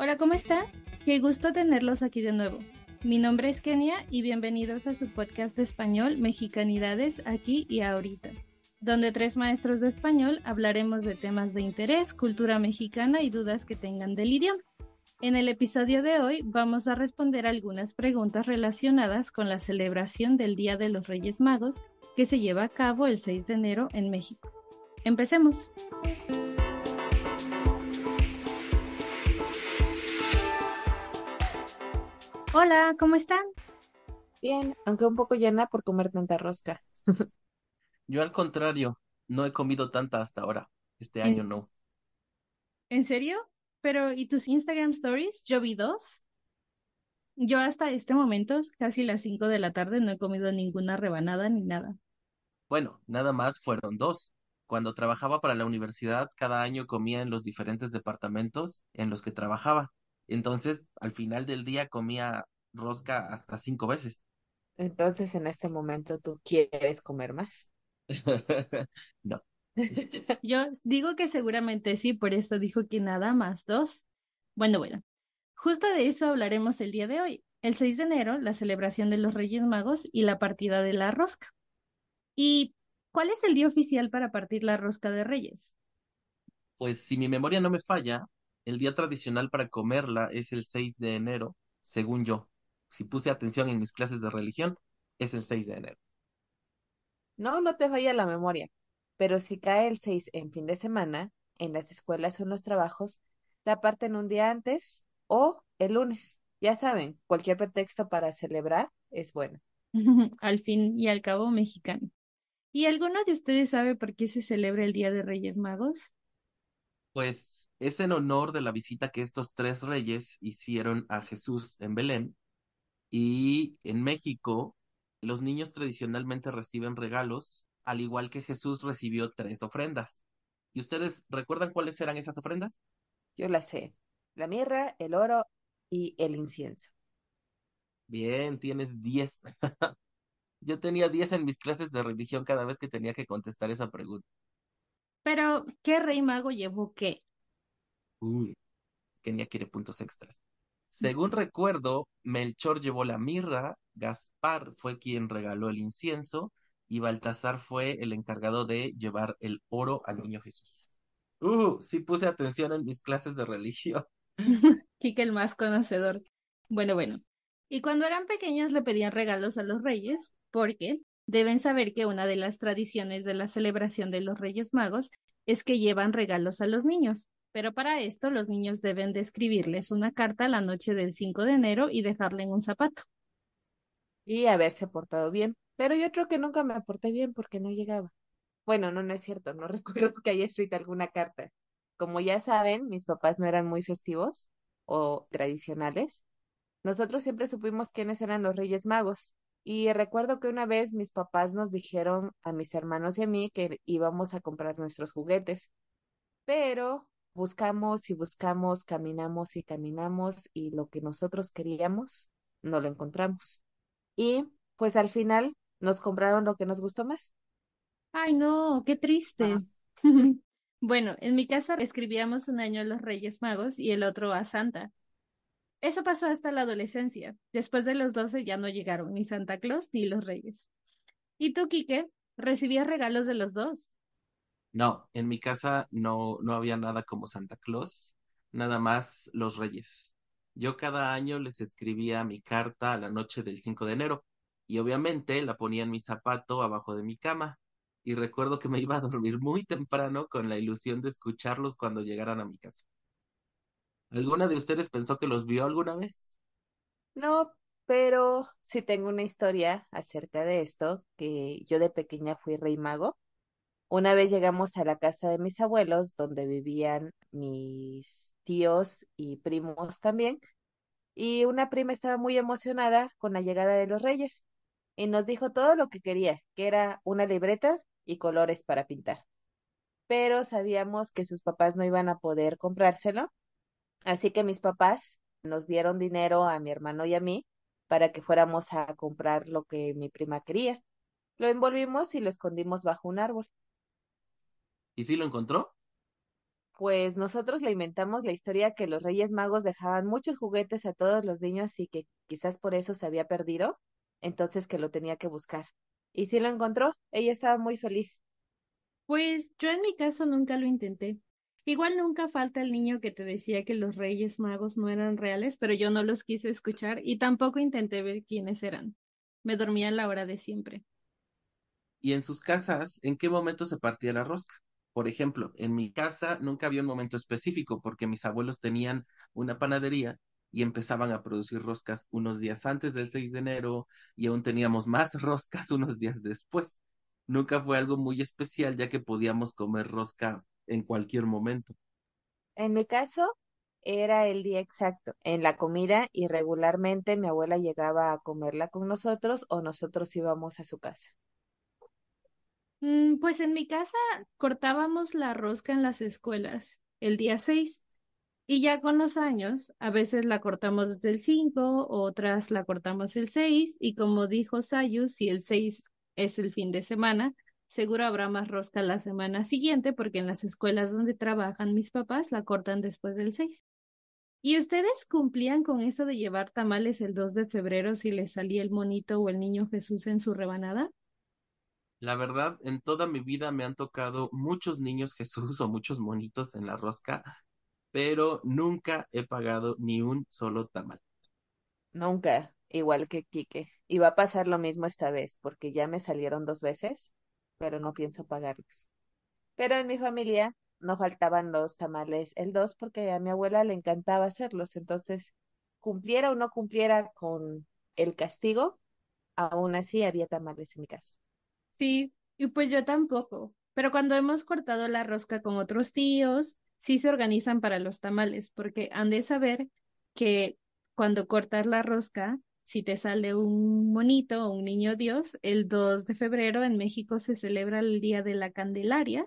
Hola, ¿cómo están? Qué gusto tenerlos aquí de nuevo. Mi nombre es Kenia y bienvenidos a su podcast de español Mexicanidades aquí y ahorita, donde tres maestros de español hablaremos de temas de interés, cultura mexicana y dudas que tengan del idioma. En el episodio de hoy vamos a responder algunas preguntas relacionadas con la celebración del Día de los Reyes Magos que se lleva a cabo el 6 de enero en México. Empecemos. Hola, ¿cómo están? Bien, aunque un poco llena por comer tanta rosca. Yo al contrario, no he comido tanta hasta ahora. Este año no. ¿En serio? Pero, ¿y tus Instagram stories? Yo vi dos. Yo hasta este momento, casi las 5 de la tarde, no he comido ninguna rebanada ni nada. Bueno, nada más fueron dos. Cuando trabajaba para la universidad, cada año comía en los diferentes departamentos en los que trabajaba. Entonces, al final del día comía rosca hasta cinco veces. Entonces, en este momento, ¿tú quieres comer más? No. Yo digo que seguramente sí, por eso dijo que nada más dos. Bueno, bueno, justo de eso hablaremos el día de hoy, el 6 de enero, la celebración de los Reyes Magos y la partida de la rosca. ¿Y cuál es el día oficial para partir la rosca de Reyes? Pues si mi memoria no me falla, el día tradicional para comerla es el 6 de enero, según yo. Si puse atención en mis clases de religión, es el 6 de enero. No, no te falla la memoria. Pero si cae el 6 en fin de semana, en las escuelas o en los trabajos, la parten un día antes o el lunes. Ya saben, cualquier pretexto para celebrar es bueno. al fin y al cabo mexicano. ¿Y alguno de ustedes sabe por qué se celebra el Día de Reyes Magos? Pues es en honor de la visita que estos tres reyes hicieron a Jesús en Belén. Y en México, los niños tradicionalmente reciben regalos, al igual que Jesús recibió tres ofrendas. ¿Y ustedes recuerdan cuáles eran esas ofrendas? Yo la sé. La mirra, el oro y el incienso. Bien, tienes diez. Yo tenía diez en mis clases de religión cada vez que tenía que contestar esa pregunta. Pero, ¿qué rey mago llevó qué? Uy, Kenia quiere puntos extras. Según recuerdo, Melchor llevó la mirra, Gaspar fue quien regaló el incienso y Baltasar fue el encargado de llevar el oro al niño Jesús. Uh, sí puse atención en mis clases de religión. Kike el más conocedor. Bueno, bueno. Y cuando eran pequeños le pedían regalos a los reyes, porque deben saber que una de las tradiciones de la celebración de los Reyes Magos es que llevan regalos a los niños. Pero para esto los niños deben de escribirles una carta la noche del 5 de enero y dejarle en un zapato. Y haberse portado bien. Pero yo creo que nunca me porté bien porque no llegaba. Bueno, no, no es cierto. No recuerdo que haya escrito alguna carta. Como ya saben, mis papás no eran muy festivos o tradicionales. Nosotros siempre supimos quiénes eran los Reyes Magos. Y recuerdo que una vez mis papás nos dijeron a mis hermanos y a mí que íbamos a comprar nuestros juguetes. Pero buscamos y buscamos, caminamos y caminamos y lo que nosotros queríamos no lo encontramos. Y pues al final nos compraron lo que nos gustó más. Ay, no, qué triste. bueno, en mi casa escribíamos un año a los Reyes Magos y el otro a Santa. Eso pasó hasta la adolescencia. Después de los doce ya no llegaron ni Santa Claus ni los Reyes. ¿Y tú, Quique? ¿Recibías regalos de los dos? No, en mi casa no, no había nada como Santa Claus, nada más los Reyes. Yo cada año les escribía mi carta a la noche del 5 de enero y obviamente la ponía en mi zapato abajo de mi cama. Y recuerdo que me iba a dormir muy temprano con la ilusión de escucharlos cuando llegaran a mi casa. ¿Alguna de ustedes pensó que los vio alguna vez? No, pero sí tengo una historia acerca de esto, que yo de pequeña fui rey mago. Una vez llegamos a la casa de mis abuelos, donde vivían mis tíos y primos también, y una prima estaba muy emocionada con la llegada de los reyes y nos dijo todo lo que quería, que era una libreta y colores para pintar. Pero sabíamos que sus papás no iban a poder comprárselo Así que mis papás nos dieron dinero a mi hermano y a mí para que fuéramos a comprar lo que mi prima quería. Lo envolvimos y lo escondimos bajo un árbol. ¿Y si lo encontró? Pues nosotros le inventamos la historia que los Reyes Magos dejaban muchos juguetes a todos los niños y que quizás por eso se había perdido, entonces que lo tenía que buscar. Y sí lo encontró, ella estaba muy feliz. Pues yo en mi caso nunca lo intenté. Igual nunca falta el niño que te decía que los Reyes Magos no eran reales, pero yo no los quise escuchar y tampoco intenté ver quiénes eran. Me dormía a la hora de siempre. ¿Y en sus casas, en qué momento se partía la rosca? Por ejemplo, en mi casa nunca había un momento específico porque mis abuelos tenían una panadería y empezaban a producir roscas unos días antes del 6 de enero y aún teníamos más roscas unos días después. Nunca fue algo muy especial ya que podíamos comer rosca en cualquier momento. En mi caso, era el día exacto en la comida y regularmente mi abuela llegaba a comerla con nosotros o nosotros íbamos a su casa. Mm, pues en mi casa cortábamos la rosca en las escuelas el día 6 y ya con los años a veces la cortamos desde el 5, otras la cortamos el 6 y como dijo Sayu, si el 6 es el fin de semana, seguro habrá más rosca la semana siguiente porque en las escuelas donde trabajan mis papás la cortan después del 6. ¿Y ustedes cumplían con eso de llevar tamales el 2 de febrero si les salía el monito o el niño Jesús en su rebanada? La verdad, en toda mi vida me han tocado muchos niños Jesús o muchos monitos en la rosca, pero nunca he pagado ni un solo tamal. Nunca, igual que Quique. Y va a pasar lo mismo esta vez, porque ya me salieron dos veces, pero no pienso pagarlos. Pero en mi familia no faltaban los tamales el 2 porque a mi abuela le encantaba hacerlos, entonces cumpliera o no cumpliera con el castigo, aún así había tamales en mi casa. Sí, y pues yo tampoco. Pero cuando hemos cortado la rosca con otros tíos, sí se organizan para los tamales, porque han de saber que cuando cortas la rosca, si te sale un monito o un niño Dios, el 2 de febrero en México se celebra el Día de la Candelaria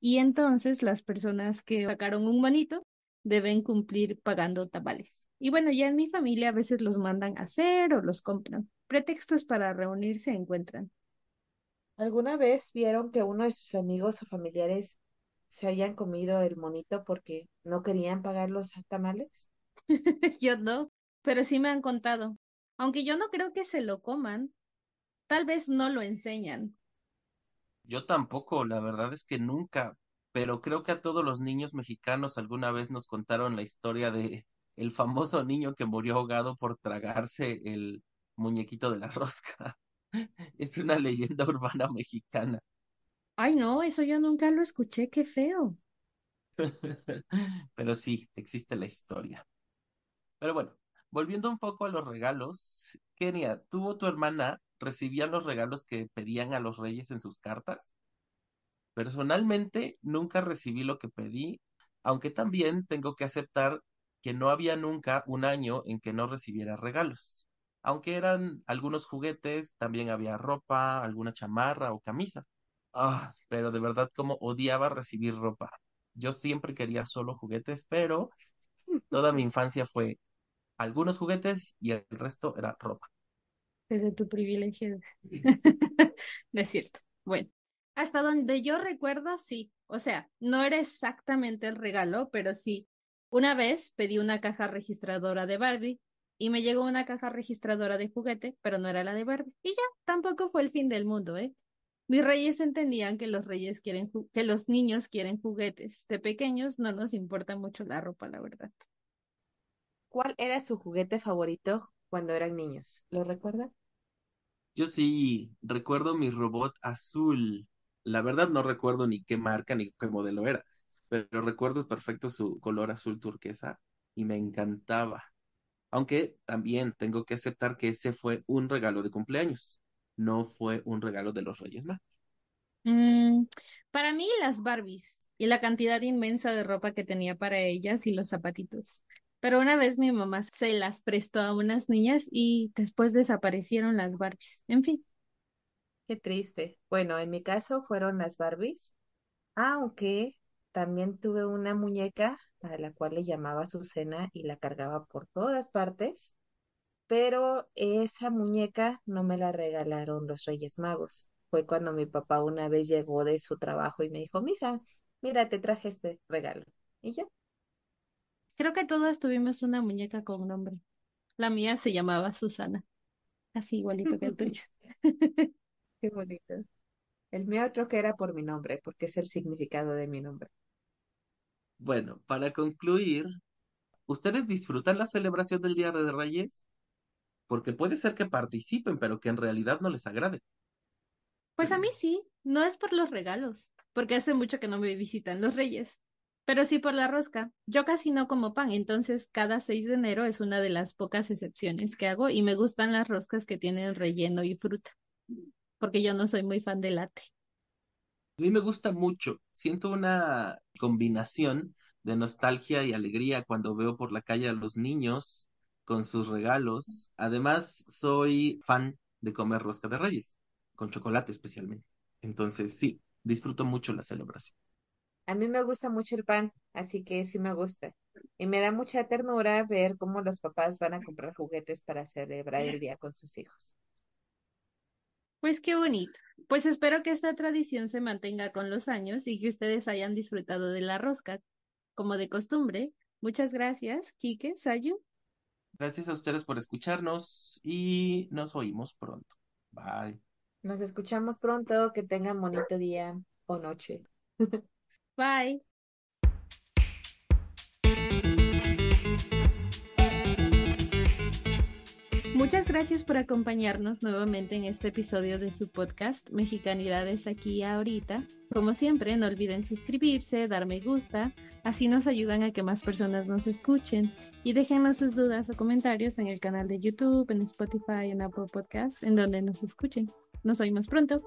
y entonces las personas que sacaron un monito deben cumplir pagando tamales. Y bueno, ya en mi familia a veces los mandan a hacer o los compran. Pretextos para reunirse encuentran. ¿Alguna vez vieron que uno de sus amigos o familiares se hayan comido el monito porque no querían pagar los tamales? Yo no, pero sí me han contado. Aunque yo no creo que se lo coman, tal vez no lo enseñan. Yo tampoco, la verdad es que nunca, pero creo que a todos los niños mexicanos alguna vez nos contaron la historia de el famoso niño que murió ahogado por tragarse el muñequito de la rosca. Es una leyenda urbana mexicana. Ay, no, eso yo nunca lo escuché, qué feo. Pero sí, existe la historia. Pero bueno, volviendo un poco a los regalos, Kenia, ¿tú o tu hermana recibían los regalos que pedían a los reyes en sus cartas? Personalmente, nunca recibí lo que pedí, aunque también tengo que aceptar que no había nunca un año en que no recibiera regalos. Aunque eran algunos juguetes, también había ropa, alguna chamarra o camisa. Ah, pero de verdad como odiaba recibir ropa. Yo siempre quería solo juguetes, pero toda mi infancia fue algunos juguetes y el resto era ropa. Desde tu privilegio. no es cierto. Bueno, hasta donde yo recuerdo, sí. O sea, no era exactamente el regalo, pero sí. Una vez pedí una caja registradora de Barbie y me llegó una caja registradora de juguete, pero no era la de Barbie. Y ya, tampoco fue el fin del mundo, ¿eh? Mis reyes entendían que los reyes quieren que los niños quieren juguetes. De pequeños no nos importa mucho la ropa, la verdad. ¿Cuál era su juguete favorito cuando eran niños? ¿Lo recuerda? Yo sí, recuerdo mi robot azul. La verdad no recuerdo ni qué marca ni qué modelo era, pero recuerdo perfecto su color azul turquesa y me encantaba. Aunque también tengo que aceptar que ese fue un regalo de cumpleaños, no fue un regalo de los Reyes Magos. Mm, para mí las Barbies y la cantidad inmensa de ropa que tenía para ellas y los zapatitos. Pero una vez mi mamá se las prestó a unas niñas y después desaparecieron las Barbies. En fin. Qué triste. Bueno, en mi caso fueron las Barbies, aunque también tuve una muñeca a la cual le llamaba Azucena y la cargaba por todas partes, pero esa muñeca no me la regalaron los Reyes Magos. Fue cuando mi papá una vez llegó de su trabajo y me dijo, mija, mira, te traje este regalo. y ya. Creo que todas tuvimos una muñeca con nombre. La mía se llamaba Susana, así igualito que el tuyo. Qué bonito. El mío creo que era por mi nombre, porque es el significado de mi nombre. Bueno, para concluir, ¿ustedes disfrutan la celebración del Día de Reyes? Porque puede ser que participen, pero que en realidad no les agrade. Pues a mí sí, no es por los regalos, porque hace mucho que no me visitan los reyes, pero sí por la rosca. Yo casi no como pan, entonces cada 6 de enero es una de las pocas excepciones que hago y me gustan las roscas que tienen relleno y fruta, porque yo no soy muy fan de latte. A mí me gusta mucho. Siento una combinación de nostalgia y alegría cuando veo por la calle a los niños con sus regalos. Además, soy fan de comer rosca de reyes, con chocolate especialmente. Entonces, sí, disfruto mucho la celebración. A mí me gusta mucho el pan, así que sí me gusta. Y me da mucha ternura ver cómo los papás van a comprar juguetes para celebrar el día con sus hijos. Pues qué bonito. Pues espero que esta tradición se mantenga con los años y que ustedes hayan disfrutado de la rosca, como de costumbre. Muchas gracias, Quique, Sayu. Gracias a ustedes por escucharnos y nos oímos pronto. Bye. Nos escuchamos pronto, que tengan bonito día o noche. Bye. Muchas gracias por acompañarnos nuevamente en este episodio de su podcast Mexicanidades aquí ahorita. Como siempre, no olviden suscribirse, dar me gusta, así nos ayudan a que más personas nos escuchen y déjenos sus dudas o comentarios en el canal de YouTube, en Spotify, en Apple Podcasts, en donde nos escuchen. Nos oímos pronto.